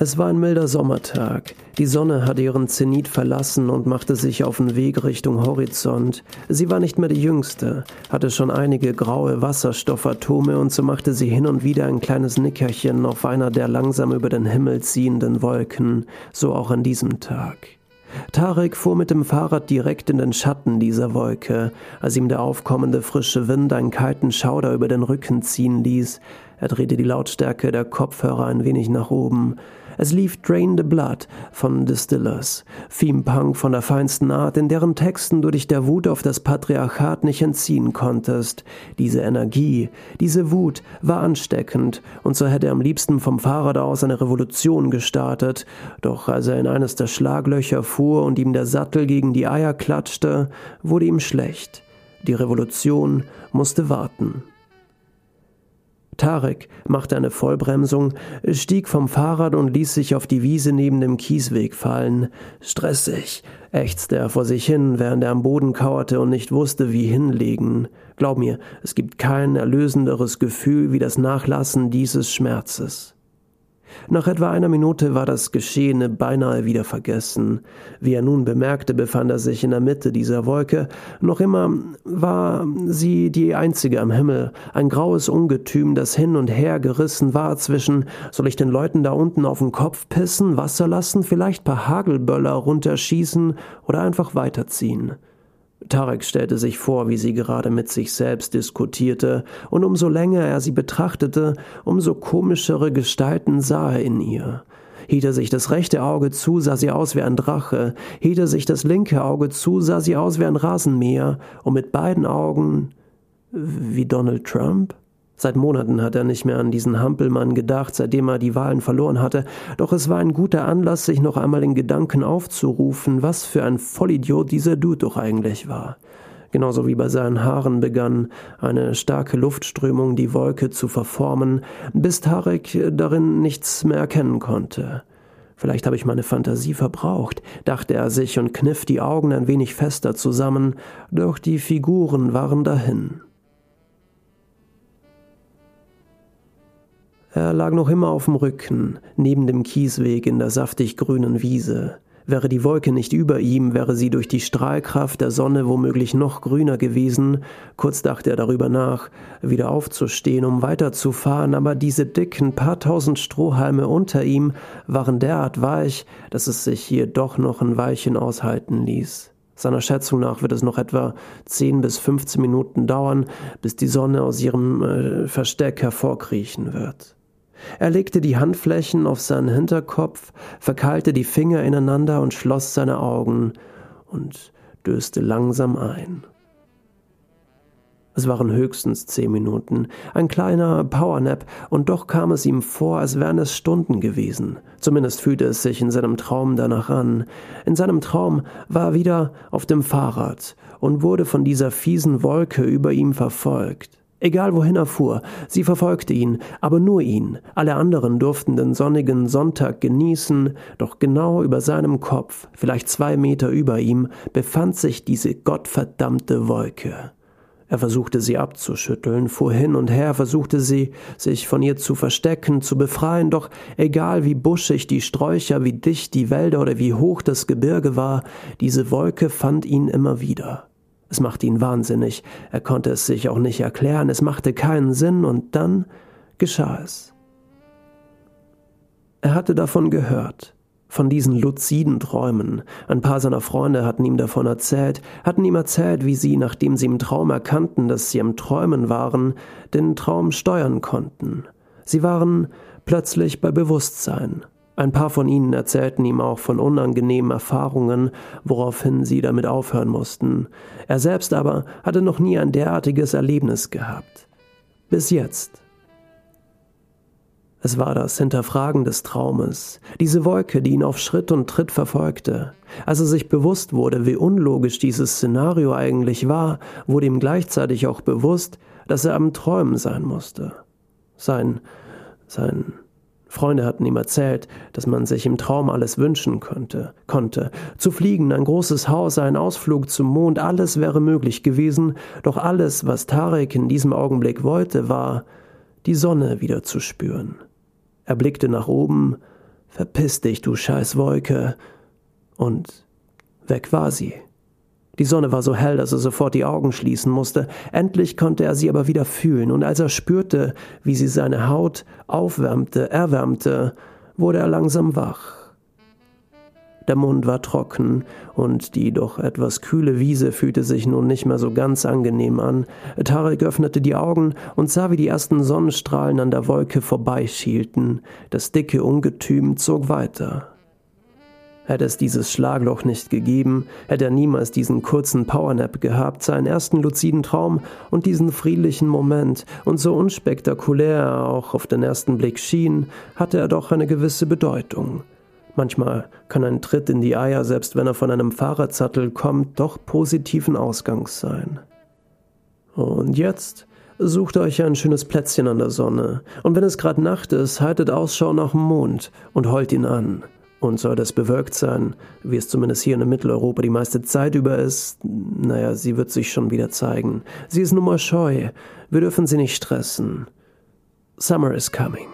Es war ein milder Sommertag. Die Sonne hatte ihren Zenit verlassen und machte sich auf den Weg Richtung Horizont. Sie war nicht mehr die jüngste, hatte schon einige graue Wasserstoffatome und so machte sie hin und wieder ein kleines Nickerchen auf einer der langsam über den Himmel ziehenden Wolken, so auch an diesem Tag. Tarek fuhr mit dem Fahrrad direkt in den Schatten dieser Wolke, als ihm der aufkommende frische Wind einen kalten Schauder über den Rücken ziehen ließ. Er drehte die Lautstärke der Kopfhörer ein wenig nach oben. Es lief Drain the Blood von Distillers, Theme Punk von der feinsten Art, in deren Texten du dich der Wut auf das Patriarchat nicht entziehen konntest. Diese Energie, diese Wut war ansteckend, und so hätte er am liebsten vom Fahrrad aus eine Revolution gestartet. Doch als er in eines der Schlaglöcher fuhr und ihm der Sattel gegen die Eier klatschte, wurde ihm schlecht. Die Revolution musste warten. Tarek machte eine Vollbremsung, stieg vom Fahrrad und ließ sich auf die Wiese neben dem Kiesweg fallen. Stressig, ächzte er vor sich hin, während er am Boden kauerte und nicht wusste, wie hinlegen. Glaub mir, es gibt kein erlösenderes Gefühl wie das Nachlassen dieses Schmerzes. Nach etwa einer Minute war das Geschehene beinahe wieder vergessen. Wie er nun bemerkte, befand er sich in der Mitte dieser Wolke. Noch immer war sie die einzige am Himmel, ein graues Ungetüm, das hin und her gerissen war zwischen soll ich den Leuten da unten auf den Kopf pissen, Wasser lassen, vielleicht paar Hagelböller runterschießen oder einfach weiterziehen. Tarek stellte sich vor, wie sie gerade mit sich selbst diskutierte, und umso länger er sie betrachtete, umso komischere Gestalten sah er in ihr. Hielt er sich das rechte Auge zu, sah sie aus wie ein Drache, hielt er sich das linke Auge zu, sah sie aus wie ein Rasenmäher, und mit beiden Augen wie Donald Trump? Seit Monaten hat er nicht mehr an diesen Hampelmann gedacht, seitdem er die Wahlen verloren hatte, doch es war ein guter Anlass, sich noch einmal in Gedanken aufzurufen, was für ein Vollidiot dieser Dude doch eigentlich war. Genauso wie bei seinen Haaren begann eine starke Luftströmung die Wolke zu verformen, bis Tarek darin nichts mehr erkennen konnte. Vielleicht habe ich meine Fantasie verbraucht, dachte er sich und kniff die Augen ein wenig fester zusammen, doch die Figuren waren dahin. Er lag noch immer auf dem Rücken, neben dem Kiesweg in der saftig grünen Wiese. Wäre die Wolke nicht über ihm, wäre sie durch die Strahlkraft der Sonne womöglich noch grüner gewesen. Kurz dachte er darüber nach, wieder aufzustehen, um weiterzufahren, aber diese dicken paar tausend Strohhalme unter ihm waren derart weich, dass es sich hier doch noch ein Weilchen aushalten ließ. Seiner Schätzung nach wird es noch etwa 10 bis 15 Minuten dauern, bis die Sonne aus ihrem äh, Versteck hervorkriechen wird. Er legte die Handflächen auf seinen Hinterkopf, verkeilte die Finger ineinander und schloss seine Augen und döste langsam ein. Es waren höchstens zehn Minuten, ein kleiner Powernap, und doch kam es ihm vor, als wären es Stunden gewesen. Zumindest fühlte es sich in seinem Traum danach an. In seinem Traum war er wieder auf dem Fahrrad und wurde von dieser fiesen Wolke über ihm verfolgt. Egal wohin er fuhr, sie verfolgte ihn, aber nur ihn. Alle anderen durften den sonnigen Sonntag genießen, doch genau über seinem Kopf, vielleicht zwei Meter über ihm, befand sich diese gottverdammte Wolke. Er versuchte sie abzuschütteln, fuhr hin und her, versuchte sie, sich von ihr zu verstecken, zu befreien, doch egal wie buschig die Sträucher, wie dicht die Wälder oder wie hoch das Gebirge war, diese Wolke fand ihn immer wieder. Es machte ihn wahnsinnig, er konnte es sich auch nicht erklären, es machte keinen Sinn, und dann geschah es. Er hatte davon gehört, von diesen luziden Träumen. Ein paar seiner Freunde hatten ihm davon erzählt, hatten ihm erzählt, wie sie, nachdem sie im Traum erkannten, dass sie im Träumen waren, den Traum steuern konnten. Sie waren plötzlich bei Bewusstsein, ein paar von ihnen erzählten ihm auch von unangenehmen Erfahrungen, woraufhin sie damit aufhören mussten. Er selbst aber hatte noch nie ein derartiges Erlebnis gehabt. Bis jetzt. Es war das Hinterfragen des Traumes, diese Wolke, die ihn auf Schritt und Tritt verfolgte. Als er sich bewusst wurde, wie unlogisch dieses Szenario eigentlich war, wurde ihm gleichzeitig auch bewusst, dass er am Träumen sein musste. Sein, sein Freunde hatten ihm erzählt, dass man sich im Traum alles wünschen könnte, konnte. Zu fliegen, ein großes Haus, ein Ausflug zum Mond, alles wäre möglich gewesen, doch alles, was Tarek in diesem Augenblick wollte, war, die Sonne wieder zu spüren. Er blickte nach oben, Verpiss dich, du scheiß Wolke. Und weg war sie. Die Sonne war so hell, dass er sofort die Augen schließen musste. Endlich konnte er sie aber wieder fühlen, und als er spürte, wie sie seine Haut aufwärmte, erwärmte, wurde er langsam wach. Der Mund war trocken, und die doch etwas kühle Wiese fühlte sich nun nicht mehr so ganz angenehm an. Tarek öffnete die Augen und sah, wie die ersten Sonnenstrahlen an der Wolke vorbeischielten. Das dicke Ungetüm zog weiter. Hätte es dieses Schlagloch nicht gegeben, hätte er niemals diesen kurzen Powernap gehabt, seinen ersten luziden Traum und diesen friedlichen Moment, und so unspektakulär er auch auf den ersten Blick schien, hatte er doch eine gewisse Bedeutung. Manchmal kann ein Tritt in die Eier, selbst wenn er von einem Fahrradsattel kommt, doch positiven Ausgangs sein. Und jetzt sucht euch ein schönes Plätzchen an der Sonne, und wenn es gerade Nacht ist, haltet Ausschau nach dem Mond und heult ihn an. Und soll das bewölkt sein, wie es zumindest hier in Mitteleuropa die meiste Zeit über ist, naja, sie wird sich schon wieder zeigen. Sie ist nun mal scheu. Wir dürfen sie nicht stressen. Summer is coming.